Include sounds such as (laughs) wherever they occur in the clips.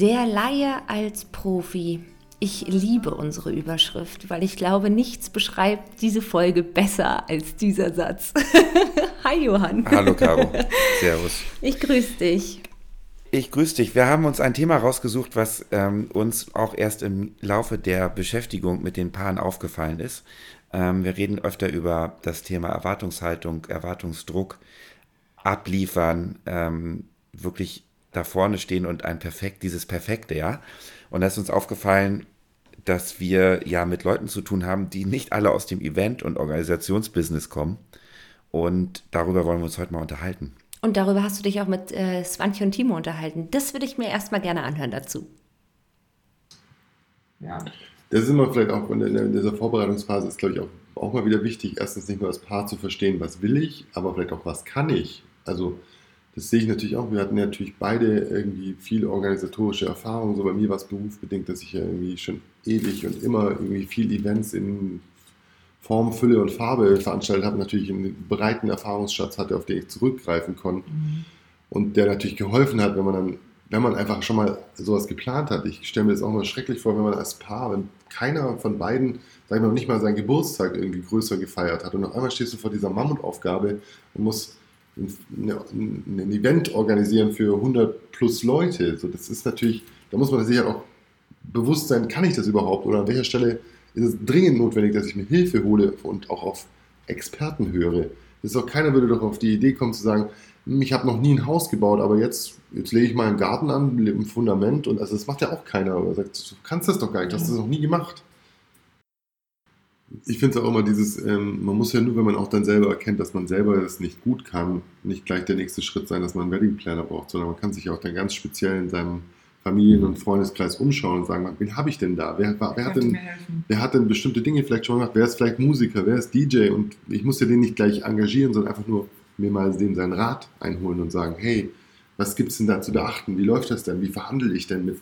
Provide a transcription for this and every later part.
Der Laie als Profi. Ich liebe unsere Überschrift, weil ich glaube, nichts beschreibt diese Folge besser als dieser Satz. (laughs) Hi Johann. Hallo Caro. (laughs) Servus. Ich grüße dich. Ich grüße dich. Wir haben uns ein Thema rausgesucht, was ähm, uns auch erst im Laufe der Beschäftigung mit den Paaren aufgefallen ist. Ähm, wir reden öfter über das Thema Erwartungshaltung, Erwartungsdruck, abliefern, ähm, wirklich da vorne stehen und ein perfekt, dieses Perfekte, ja. Und da ist uns aufgefallen, dass wir ja mit Leuten zu tun haben, die nicht alle aus dem Event- und Organisationsbusiness kommen. Und darüber wollen wir uns heute mal unterhalten. Und darüber hast du dich auch mit äh, Swantje und Timo unterhalten. Das würde ich mir erstmal gerne anhören dazu. Ja, das ist immer vielleicht auch in, in dieser Vorbereitungsphase, ist glaube ich auch, auch mal wieder wichtig, erstens nicht nur als Paar zu verstehen, was will ich, aber vielleicht auch, was kann ich. Also das sehe ich natürlich auch. Wir hatten ja natürlich beide irgendwie viel organisatorische Erfahrung. So bei mir war es berufsbedingt, dass ich ja irgendwie schon ewig und immer irgendwie viel Events in Form, Fülle und Farbe veranstaltet habe. Natürlich einen breiten Erfahrungsschatz hatte, auf den ich zurückgreifen konnte. Mhm. Und der natürlich geholfen hat, wenn man dann, wenn man einfach schon mal sowas geplant hat. Ich stelle mir das auch mal schrecklich vor, wenn man als Paar, wenn keiner von beiden, sag ich mal, nicht mal seinen Geburtstag irgendwie größer gefeiert hat. Und auf einmal stehst du vor dieser Mammutaufgabe und musst ein Event organisieren für 100 plus Leute. So, das ist natürlich, da muss man sich ja auch bewusst sein, kann ich das überhaupt oder an welcher Stelle ist es dringend notwendig, dass ich mir Hilfe hole und auch auf Experten höre. Das ist auch keiner würde doch auf die Idee kommen zu sagen, hm, ich habe noch nie ein Haus gebaut, aber jetzt, jetzt lege ich mal einen Garten an, ein Fundament und also das macht ja auch keiner. Er sagt, du kannst das doch gar nicht, du hast das noch nie gemacht ich finde es auch immer dieses, ähm, man muss ja nur, wenn man auch dann selber erkennt, dass man selber das nicht gut kann, nicht gleich der nächste Schritt sein, dass man einen Wedding Planner braucht, sondern man kann sich auch dann ganz speziell in seinem Familien- und Freundeskreis umschauen und sagen, wen habe ich denn da? Wer, wer, hat denn, wer hat denn bestimmte Dinge vielleicht schon gemacht? Wer ist vielleicht Musiker? Wer ist DJ? Und ich muss ja den nicht gleich engagieren, sondern einfach nur mir mal den seinen Rat einholen und sagen, hey, was gibt es denn da zu beachten? Wie läuft das denn? Wie verhandle ich denn mit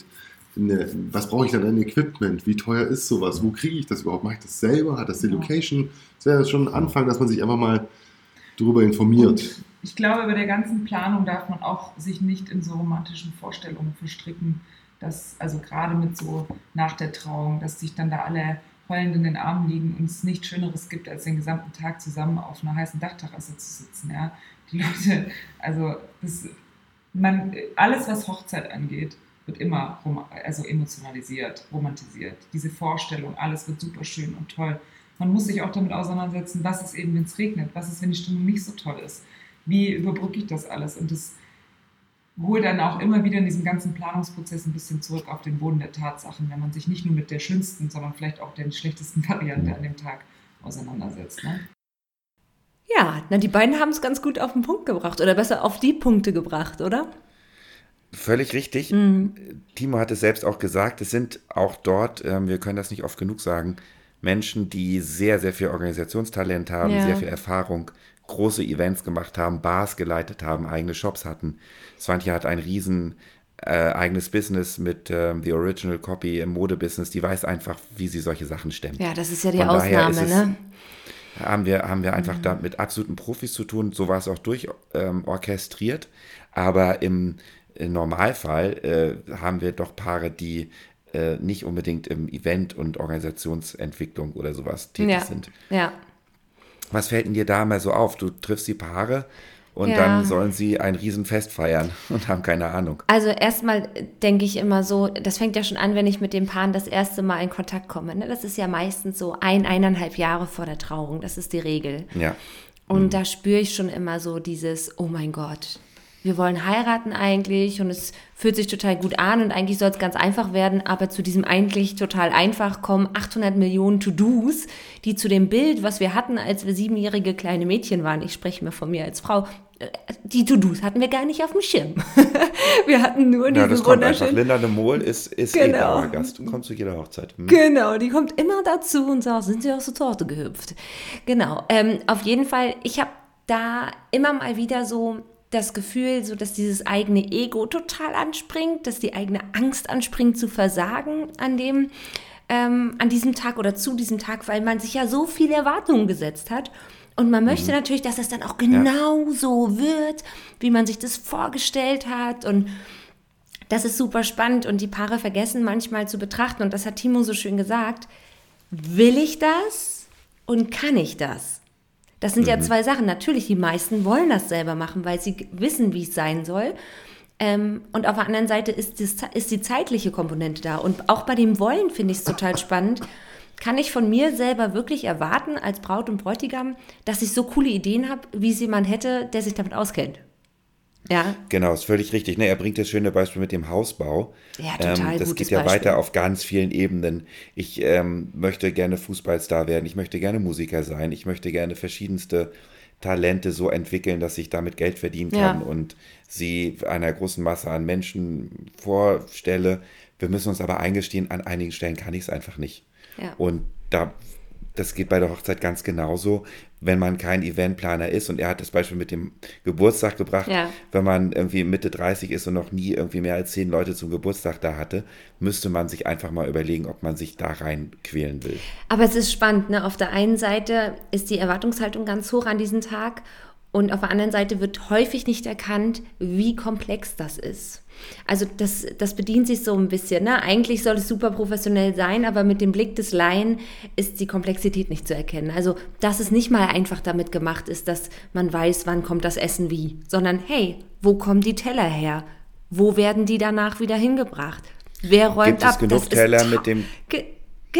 eine, was brauche ich dann an Equipment? Wie teuer ist sowas? Wo kriege ich das überhaupt? Mache ich das selber? Hat das die Location? Das wäre schon ein Anfang, dass man sich einfach mal darüber informiert. Und ich glaube, bei der ganzen Planung darf man auch sich nicht in so romantischen Vorstellungen verstricken, dass, also gerade mit so nach der Trauung, dass sich dann da alle heulend in den Armen liegen und es nichts Schöneres gibt, als den gesamten Tag zusammen auf einer heißen Dachterrasse zu sitzen. Ja? Die Leute, also das, man, alles, was Hochzeit angeht, wird immer also emotionalisiert, romantisiert. Diese Vorstellung, alles wird super schön und toll. Man muss sich auch damit auseinandersetzen, was ist eben, wenn es regnet, was ist, wenn die Stimmung nicht so toll ist. Wie überbrücke ich das alles? Und das holt dann auch immer wieder in diesem ganzen Planungsprozess ein bisschen zurück auf den Boden der Tatsachen, wenn man sich nicht nur mit der schönsten, sondern vielleicht auch der schlechtesten (laughs) Variante an dem Tag auseinandersetzt. Ne? Ja, na, die beiden haben es ganz gut auf den Punkt gebracht oder besser auf die Punkte gebracht, oder? Völlig richtig. Mhm. Timo hat es selbst auch gesagt, es sind auch dort, ähm, wir können das nicht oft genug sagen, Menschen, die sehr, sehr viel Organisationstalent haben, ja. sehr viel Erfahrung, große Events gemacht haben, Bars geleitet haben, eigene Shops hatten. Svantje hat ein riesen äh, eigenes Business mit ähm, The Original Copy im Modebusiness. Die weiß einfach, wie sie solche Sachen stemmt. Ja, das ist ja die Von Ausnahme, es, ne? Haben wir, haben wir einfach mhm. da mit absoluten Profis zu tun. So war es auch durchorchestriert. Ähm, Aber im im Normalfall äh, haben wir doch Paare, die äh, nicht unbedingt im Event- und Organisationsentwicklung oder sowas tätig ja. sind. Ja. Was fällt denn dir da mal so auf? Du triffst die Paare und ja. dann sollen sie ein Riesenfest feiern (laughs) und haben keine Ahnung. Also erstmal denke ich immer so, das fängt ja schon an, wenn ich mit den Paaren das erste Mal in Kontakt komme. Ne? Das ist ja meistens so ein, eineinhalb Jahre vor der Trauung. Das ist die Regel. Ja. Und mhm. da spüre ich schon immer so dieses, oh mein Gott, wir wollen heiraten eigentlich und es fühlt sich total gut an und eigentlich soll es ganz einfach werden, aber zu diesem eigentlich total einfach kommen 800 Millionen To-Dos, die zu dem Bild, was wir hatten, als wir siebenjährige kleine Mädchen waren, ich spreche mir von mir als Frau, die To-Dos hatten wir gar nicht auf dem Schirm. (laughs) wir hatten nur Ja, diesen das kommt einfach. Linda de Mol ist, ist Genau. eh Dauergast und kommt zu jeder Hochzeit. Hm? Genau, die kommt immer dazu und sagt, sind sie aus der Torte gehüpft? Genau, ähm, auf jeden Fall, ich habe da immer mal wieder so das Gefühl, so dass dieses eigene Ego total anspringt, dass die eigene Angst anspringt zu versagen an dem, ähm, an diesem Tag oder zu diesem Tag, weil man sich ja so viele Erwartungen gesetzt hat. Und man möchte natürlich, dass es dann auch genau so wird, wie man sich das vorgestellt hat. Und das ist super spannend und die Paare vergessen manchmal zu betrachten, und das hat Timo so schön gesagt, will ich das und kann ich das? Das sind ja zwei Sachen. Natürlich, die meisten wollen das selber machen, weil sie wissen, wie es sein soll. Ähm, und auf der anderen Seite ist, das, ist die zeitliche Komponente da. Und auch bei dem Wollen finde ich es total (laughs) spannend. Kann ich von mir selber wirklich erwarten, als Braut und Bräutigam, dass ich so coole Ideen habe, wie es jemand hätte, der sich damit auskennt? Ja, Genau, ist völlig richtig. Ne, er bringt das schöne Beispiel mit dem Hausbau. Ja, total das gutes geht ja Beispiel. weiter auf ganz vielen Ebenen. Ich ähm, möchte gerne Fußballstar werden, ich möchte gerne Musiker sein, ich möchte gerne verschiedenste Talente so entwickeln, dass ich damit Geld verdienen kann Ja. und sie einer großen Masse an Menschen vorstelle. Wir müssen uns aber eingestehen, an einigen Stellen kann ich es einfach nicht. Ja. Und da, das geht bei der Hochzeit ganz genauso, wenn man kein Eventplaner ist. Und er hat das Beispiel mit dem Geburtstag gebracht. Ja. Wenn man irgendwie Mitte 30 ist und noch nie irgendwie mehr als zehn Leute zum Geburtstag da hatte, müsste man sich einfach mal überlegen, ob man sich da rein quälen will. Aber es ist spannend, ne? Auf der einen Seite ist die Erwartungshaltung ganz hoch an diesen Tag und auf der anderen Seite wird häufig nicht erkannt, wie komplex das ist. Also das, das bedient sich so ein bisschen. Ne? Eigentlich soll es super professionell sein, aber mit dem Blick des Laien ist die Komplexität nicht zu erkennen. Also dass es nicht mal einfach damit gemacht ist, dass man weiß, wann kommt das Essen wie, sondern hey, wo kommen die Teller her? Wo werden die danach wieder hingebracht? Wer räumt Gibt ab? es genug Das Teller mit dem-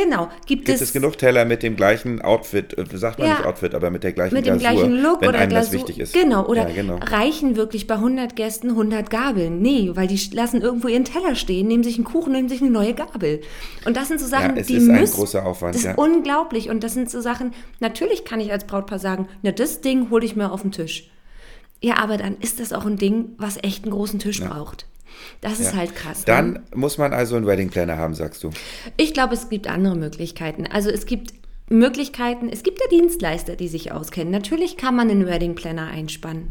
genau. Gibt, Gibt es genug Teller mit dem gleichen Outfit, äh, sagt man Ja. nicht Outfit, aber mit der gleichen mit dem Glasur, gleichen Look wenn oder einem Glasur. das wichtig ist. Genau, oder ja, genau. reichen wirklich bei 100 Gästen 100 Gabeln? Nee, weil die lassen irgendwo ihren Teller stehen, nehmen sich einen Kuchen, nehmen sich eine neue Gabel. Und das sind so Sachen, Ja, es die ist ein müssen, großer Aufwand, Das ist ja. unglaublich und das sind so Sachen, natürlich kann ich als Brautpaar sagen, na das Ding hole ich mir auf den Tisch. Ja, aber dann ist das auch ein Ding, was echt einen großen Tisch braucht. Das ist Ja. halt krass. ne? Dann muss man also einen Wedding Planner haben, sagst du. Ich glaube, es gibt andere Möglichkeiten. Also es gibt Möglichkeiten, es gibt ja Dienstleister, die sich auskennen. Natürlich kann man einen Wedding Planner einspannen.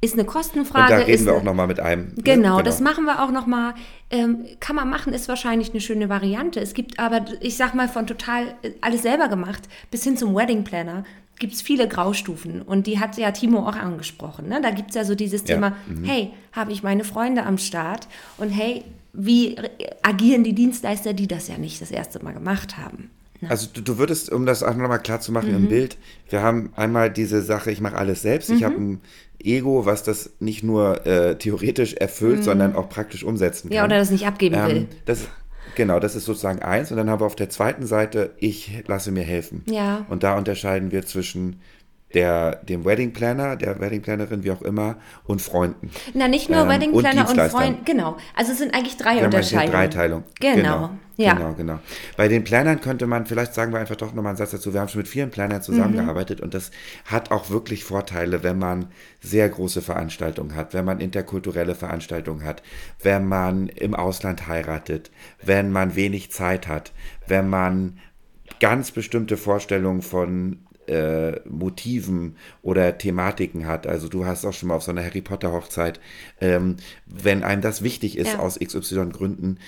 Ist eine Und Kostenfrage. da reden wir eine, auch nochmal mit einem. ne? Genau, das machen wir auch nochmal. Ähm, kann man machen, ist wahrscheinlich eine schöne Variante. Es gibt aber, ich sag mal, von total äh, alles selber gemacht bis hin zum Wedding Planner gibt es viele Graustufen. Und die hat ja Timo auch angesprochen. Ne? Da gibt es ja so dieses Ja, Thema, hey, habe ich meine Freunde am Start? Und hey, wie re- agieren die Dienstleister, die das ja nicht das erste Mal gemacht haben? Also du, du würdest, um das auch nochmal klar zu machen Mhm. im Bild, wir haben einmal diese Sache, ich mache alles selbst. Mhm. Ich habe ein Ego, was das nicht nur äh, theoretisch erfüllt, sondern auch praktisch umsetzen kann. Mhm. Ja, oder das nicht abgeben will. Ähm, das, genau, das ist sozusagen eins. Und dann haben wir auf der zweiten Seite, ich lasse mir helfen. Ja. Und da unterscheiden wir zwischen der, dem Wedding Planner, der Wedding Plannerin, wie auch immer, und Freunden. Na, nicht nur Ähm, Wedding und Planner und, Dienstleistern. Freund. Genau. Also es sind eigentlich drei eine Unterscheidungen. Dreiteilung. Genau. Ja. Genau, genau. Bei den Plannern könnte man, vielleicht sagen wir einfach doch nochmal einen Satz dazu, wir haben schon mit vielen Plannern zusammengearbeitet und das hat auch wirklich Vorteile, wenn man sehr große Veranstaltungen hat, wenn man interkulturelle Veranstaltungen hat, wenn man im Ausland heiratet, wenn man wenig Zeit hat, wenn man ganz bestimmte Vorstellungen von äh, Motiven oder Thematiken hat. Also du hast auch schon mal auf so einer Harry Potter Hochzeit, ähm, wenn einem das wichtig ist Ja. aus XY Gründen,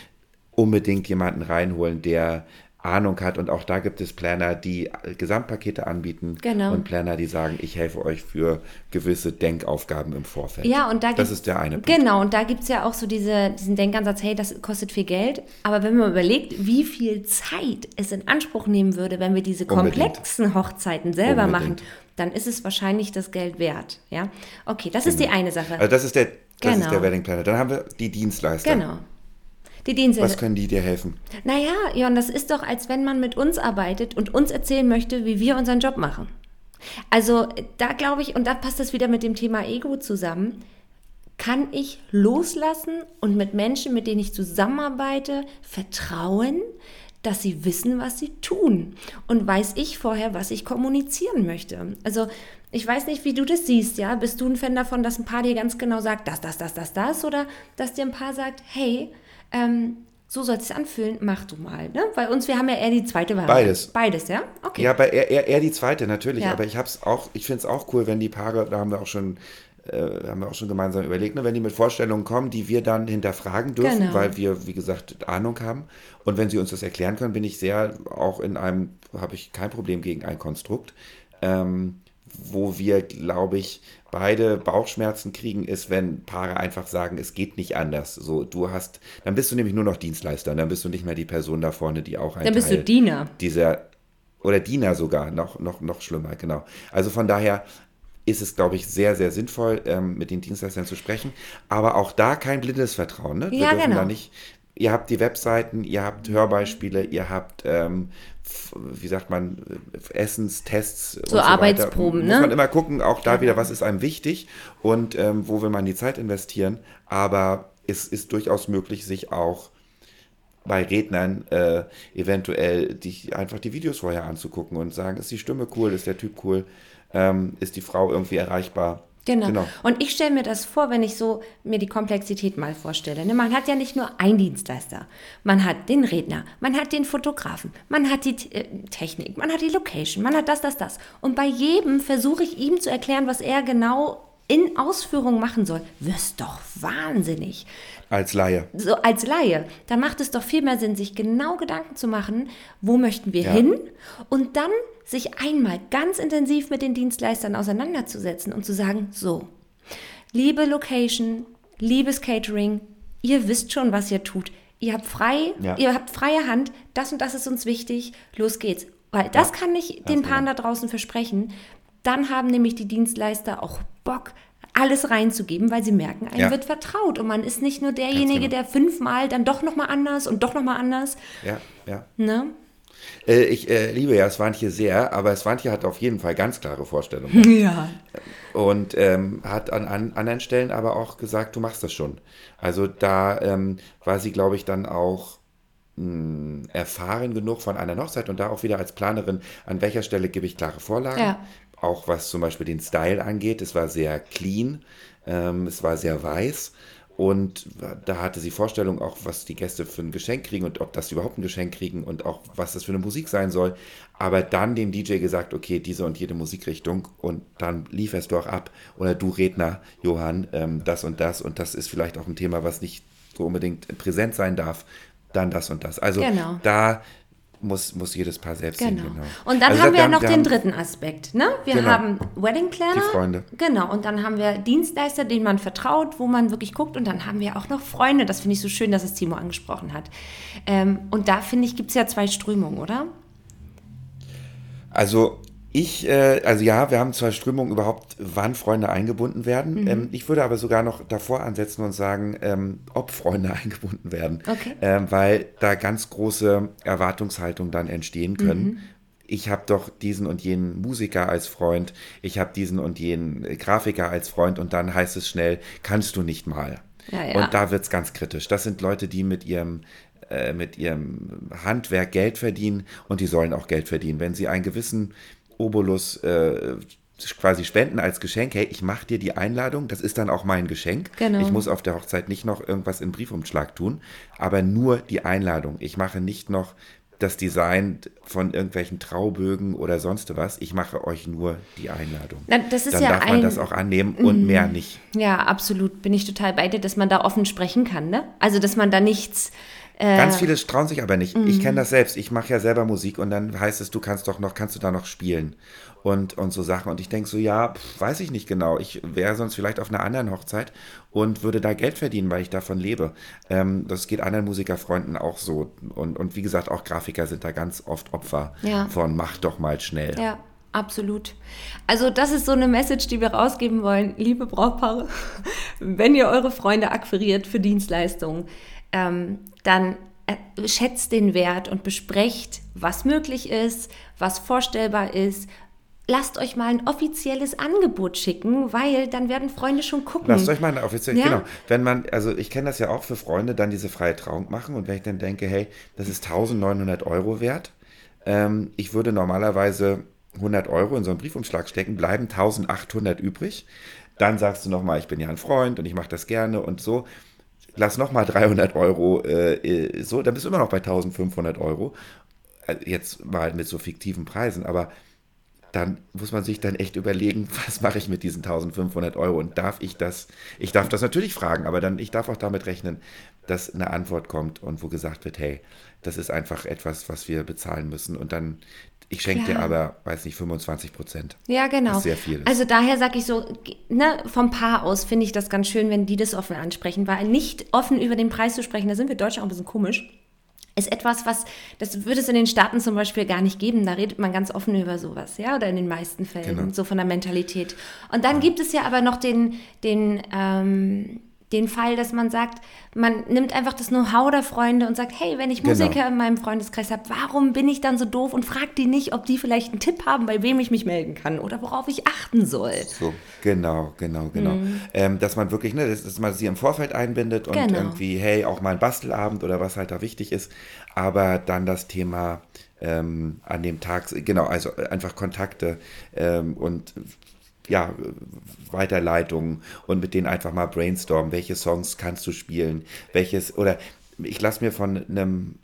unbedingt jemanden reinholen, der Ahnung hat. Und auch da gibt es Planner, die Gesamtpakete anbieten Genau. und Planner, die sagen, ich helfe euch für gewisse Denkaufgaben im Vorfeld. Ja, und da das gibt's- ist der eine Punkt. Genau, und da gibt es ja auch so diese, diesen Denkansatz, hey, das kostet viel Geld. Aber wenn man überlegt, wie viel Zeit es in Anspruch nehmen würde, wenn wir diese Unbedingt. komplexen Hochzeiten selber Unbedingt. machen, dann ist es wahrscheinlich das Geld wert. Ja, okay, das ist die eine Sache. Also das ist der, das ist Genau. der Wedding Planner. Dann haben wir die Dienstleister. genau. Die Dienste. Was können die dir helfen? Naja, Jon, das ist doch, als wenn man mit uns arbeitet und uns erzählen möchte, wie wir unseren Job machen. Also da glaube ich, und da passt das wieder mit dem Thema Ego zusammen, kann ich loslassen und mit Menschen, mit denen ich zusammenarbeite, vertrauen, dass sie wissen, was sie tun. Und weiß ich vorher, was ich kommunizieren möchte. Also Ich weiß nicht, wie du das siehst, ja. Bist du ein Fan davon, dass ein Paar dir ganz genau sagt, das, das, das, das, das? Oder dass dir ein Paar sagt, hey, ähm, so soll es sich anfühlen, mach du mal. Ne? Bei uns, wir haben ja eher die zweite Variante. Beides. Beides, ja? Okay. Ja, aber eher, eher, eher die zweite, natürlich. Ja. Aber ich hab's auch, ich finde es auch cool, wenn die Paare, da haben wir auch schon, äh, haben wir auch schon gemeinsam überlegt, ne, wenn die mit Vorstellungen kommen, die wir dann hinterfragen dürfen, Genau. weil wir, wie gesagt, Ahnung haben. Und wenn sie uns das erklären können, bin ich sehr auch in einem, habe ich kein Problem gegen ein Konstrukt. Ähm, wo wir, glaube ich, beide Bauchschmerzen kriegen, ist, wenn Paare einfach sagen, es geht nicht anders. So, du hast, dann bist du nämlich nur noch Dienstleister, dann bist du nicht mehr die Person da vorne, die auch ein Dann bist Teil du Diener. dieser oder Diener sogar, noch, noch, noch schlimmer, genau. Also von daher ist es, glaube ich, sehr, sehr sinnvoll, ähm, mit den Dienstleistern zu sprechen. Aber auch da kein blindes Vertrauen. Ne? Wir Ja, dürfen genau. da nicht. Ihr habt die Webseiten, ihr habt Hörbeispiele, ihr habt, ähm, wie sagt man, Essenstests. So weiter. Arbeitsproben, Muss ne? man immer gucken, auch da wieder, was ist einem wichtig und ähm, wo will man die Zeit investieren. Aber es ist durchaus möglich, sich auch bei Rednern äh, eventuell die, einfach die Videos vorher anzugucken und sagen, ist die Stimme cool, ist der Typ cool, ähm, ist die Frau irgendwie erreichbar. Genau. Und ich stelle mir das vor, wenn ich so mir die Komplexität mal vorstelle. Ne? Man hat ja nicht nur einen Dienstleister. Man hat den Redner, man hat den Fotografen, man hat die äh, Technik, man hat die Location, man hat das, das, das. Und bei jedem versuche ich ihm zu erklären, was er genau in Ausführung machen soll. Wirst doch wahnsinnig. Als Laie. So als Laie, dann macht es doch viel mehr Sinn, sich genau Gedanken zu machen, wo möchten wir Ja. hin und dann sich einmal ganz intensiv mit den Dienstleistern auseinanderzusetzen und zu sagen, so, liebe Location, liebes Catering, ihr wisst schon, was ihr tut. Ihr habt frei, Ja. ihr habt freie Hand, das und das ist uns wichtig, los geht's. Weil das kann ich den Paaren da draußen versprechen. Dann haben nämlich die Dienstleister auch Bock, alles reinzugeben, weil sie merken, einem Ja. wird vertraut und man ist nicht nur derjenige, genau. der fünfmal dann doch nochmal anders und doch nochmal anders. Ja, ja. Ne? Äh, ich äh, liebe ja Swantje sehr, aber Swantje hat auf jeden Fall ganz klare Vorstellungen. (laughs) Ja. und ähm, hat an, an anderen Stellen aber auch gesagt, du machst das schon. Also da ähm, war sie, glaube ich, dann auch mh, erfahren genug von einer Hochzeit und da auch wieder als Planerin, an welcher Stelle gebe ich klare Vorlagen. Ja. Auch was zum Beispiel den Style angeht. Es war sehr clean, ähm, es war sehr weiß. Und da hatte sie Vorstellung auch, was die Gäste für ein Geschenk kriegen und ob das überhaupt ein Geschenk kriegen und auch, was das für eine Musik sein soll. Aber dann dem DJ gesagt, okay, diese und jede Musikrichtung und dann lieferst du auch ab. Oder du Redner, Johann, ähm, das und das und das ist vielleicht auch ein Thema, was nicht so unbedingt präsent sein darf. Dann das und das. Also Genau. da muss, muss jedes Paar selbst sehen. Genau. Genau. Und dann Also haben wir ja noch den dritten Aspekt. Ne? Wir Genau. haben Wedding Planner. Die Freunde. Genau. Und dann haben wir Dienstleister, denen man vertraut, wo man wirklich guckt. Und dann haben wir auch noch Freunde. Das finde ich so schön, dass es Timo angesprochen hat. Ähm, und da finde ich, gibt es ja zwei Strömungen, oder? Also ich, äh, also ja, wir haben zwei Strömungen überhaupt, wann Freunde eingebunden werden. Mhm. Ähm, ich würde aber sogar noch davor ansetzen und sagen, ähm, ob Freunde (laughs) eingebunden werden. Okay. Ähm, weil da ganz große Erwartungshaltungen dann entstehen können. Mhm. Ich habe doch diesen und jenen Musiker als Freund, ich habe diesen und jenen Grafiker als Freund und dann heißt es schnell, kannst du nicht mal. Ja, ja. Und da wird es ganz kritisch. Das sind Leute, die mit ihrem äh, mit ihrem Handwerk Geld verdienen und die sollen auch Geld verdienen. Wenn sie einen gewissen Obolus äh, quasi spenden als Geschenk, hey, ich mache dir die Einladung, das ist dann auch mein Geschenk. Genau. Ich muss auf der Hochzeit nicht noch irgendwas in Briefumschlag tun, aber nur die Einladung. Ich mache nicht noch das Design von irgendwelchen Traubögen oder sonst was. Ich mache euch nur die Einladung. Na, das ist dann ja darf man ein- das auch annehmen und mehr nicht. Ja, absolut. Bin ich total bei dir, dass man da offen sprechen kann. Ne? Also, dass man da nichts. Äh, Ganz viele trauen sich aber nicht. Mhm. Ich kenne das selbst. Ich mache ja selber Musik und dann heißt es, du kannst doch noch, kannst du da noch spielen und, und so Sachen. Und ich denke so, ja, pf, weiß ich nicht genau. Ich wäre sonst vielleicht auf einer anderen Hochzeit und würde da Geld verdienen, weil ich davon lebe. Ähm, das geht anderen Musikerfreunden auch so. Und, und wie gesagt, auch Grafiker sind da ganz oft Opfer Ja. von mach doch mal schnell. Ja, absolut. Also das ist so eine Message, die wir rausgeben wollen. Liebe Brautpaare, (laughs) wenn ihr eure Freunde akquiriert für Dienstleistungen, ähm, dann äh, schätzt den Wert und besprecht, was möglich ist, was vorstellbar ist. Lasst euch mal ein offizielles Angebot schicken, weil dann werden Freunde schon gucken. Lasst euch mal eine offizielle, Ja. genau. Wenn man, also ich kenne das ja auch für Freunde, dann diese freie Trauung machen und wenn ich dann denke, hey, das ist 1900 Euro wert, ähm, ich würde normalerweise 100 Euro in so einen Briefumschlag stecken, bleiben 1800 übrig. Dann sagst du nochmal, ich bin ja ein Freund und ich mache das gerne und so. Lass nochmal 300 Euro äh, äh, so, dann bist du immer noch bei 1500 Euro. Äh, jetzt mal mit so fiktiven Preisen, aber dann muss man sich dann echt überlegen, (laughs) was mache ich mit diesen 1500 Euro und darf ich das, ich darf das natürlich fragen, aber dann, ich darf auch damit rechnen, dass eine Antwort kommt und wo gesagt wird, hey, das ist einfach etwas, was wir bezahlen müssen und dann, ich schenke dir aber, weiß nicht, 25 Prozent. Ja, genau. Was sehr viel ist. Also daher sage ich so, ne, vom Paar aus finde ich das ganz schön, wenn die das offen ansprechen, weil nicht offen über den Preis zu sprechen, da sind wir Deutsche auch ein bisschen komisch ist etwas, was, das würde es in den Staaten zum Beispiel gar nicht geben. Da redet man ganz offen über sowas, ja, oder in den meisten Fällen, Genau. so von der Mentalität. Und dann gibt es ja aber noch den, den, ähm, den Fall, dass man sagt, man nimmt einfach das Know-how der Freunde und sagt, hey, wenn ich Genau. Musiker in meinem Freundeskreis habe, warum bin ich dann so doof und frag die nicht, ob die vielleicht einen Tipp haben, bei wem ich mich melden kann oder worauf ich achten soll. So, genau, genau, genau. Ähm, dass man wirklich, ne, dass, dass man sie im Vorfeld einbindet und Mhm. Genau. irgendwie, hey, auch mal ein Bastelabend oder was halt da wichtig ist, aber dann das Thema ähm, an dem Tag, genau, also einfach Kontakte ähm, und ja, Weiterleitungen und mit denen einfach mal brainstormen, welche Songs kannst du spielen, welches, oder ich lasse mir von einem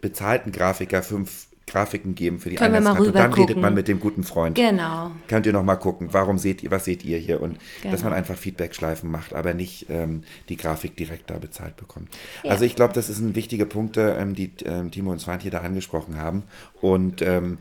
bezahlten Grafiker fünf Grafiken geben für die Einheitskarte. Und dann rüber redet gucken. man mit dem guten Freund Genau. könnt ihr noch mal gucken, warum seht ihr, was seht ihr hier und dass Genau. man einfach Feedback-Schleifen macht, aber nicht ähm, die Grafik direkt da bezahlt bekommt. Ja. Also ich glaube, das sind wichtige Punkte, ähm, die ähm, Timo und Svante da angesprochen haben und ähm,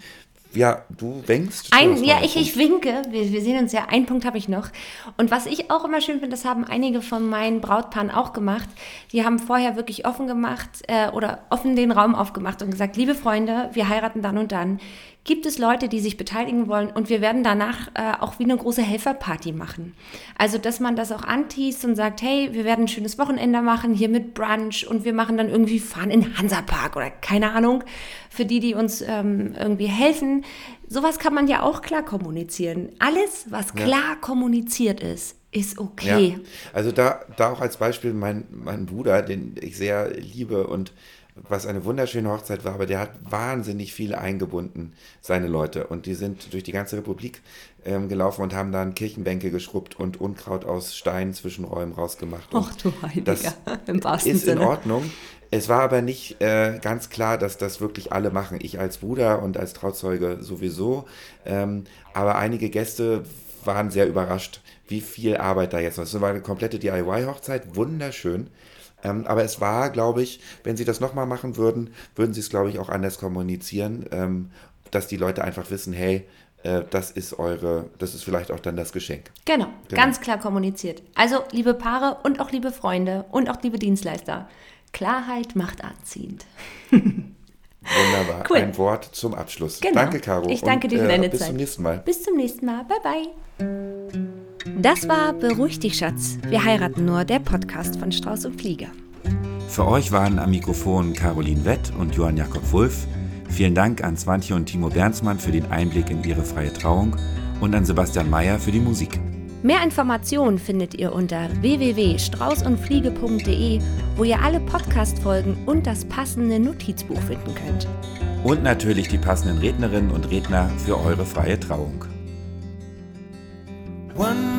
ja, du winkst. Ein, ja, ich, ich winke. Wir, wir sehen uns ja. Einen Punkt habe ich noch. Und was ich auch immer schön finde, das haben einige von meinen Brautpaaren auch gemacht. Die haben vorher wirklich offen gemacht äh, oder offen den Raum aufgemacht und gesagt, liebe Freunde, wir heiraten dann und dann. Gibt es Leute, die sich beteiligen wollen und wir werden danach äh, auch wie eine große Helferparty machen. Also, dass man das auch anteast und sagt, hey, wir werden ein schönes Wochenende machen, hier mit Brunch und wir machen dann irgendwie fahren in Hansapark oder keine Ahnung, für die, die uns ähm, irgendwie helfen. Sowas kann man ja auch klar kommunizieren. Alles, was Ja. klar kommuniziert ist, ist okay. Ja, also da, da auch als Beispiel mein, mein Bruder, den ich sehr liebe und was eine wunderschöne Hochzeit war, aber der hat wahnsinnig viel eingebunden, seine Leute. Und die sind durch die ganze Republik ähm, gelaufen und haben dann Kirchenbänke geschrubbt und Unkraut aus Steinen zwischen Räumen rausgemacht. Ach du Heiliger, das im wahrsten ist in Sinne. Ordnung. Es war aber nicht äh, ganz klar, dass das wirklich alle machen. Ich als Bruder und als Trauzeuge sowieso. Ähm, aber einige Gäste waren sehr überrascht, wie viel Arbeit da jetzt noch ist. Es war eine komplette DIY-Hochzeit, wunderschön. Ähm, aber es war, glaube ich, wenn sie das nochmal machen würden, würden sie es, glaube ich, auch anders kommunizieren, ähm, dass die Leute einfach wissen, hey, äh, das ist eure, das ist vielleicht auch dann das Geschenk. Genau, Genau. ganz klar kommuniziert. Also, liebe Paare und auch liebe Freunde und auch liebe Dienstleister, Klarheit macht anziehend. (laughs) Wunderbar. Cool. Ein Wort zum Abschluss. Genau. Danke, Caro. Ich danke Und, dir für deine bis Zeit. zum nächsten Mal. Bis zum nächsten Mal. Bye, bye. Das war Beruhig dich, Schatz. Wir heiraten nur, der Podcast von Strauß und Flieger. Für euch waren am Mikrofon Caroline Wett und Johann Jakob Wulff. Vielen Dank an Swantje und Timo Bernsmann für den Einblick in ihre freie Trauung und an Sebastian Mayer für die Musik. Mehr Informationen findet ihr unter www.straußundfliege.de, wo ihr alle Podcast-Folgen und das passende Notizbuch finden könnt. Und natürlich die passenden Rednerinnen und Redner für eure freie Trauung. One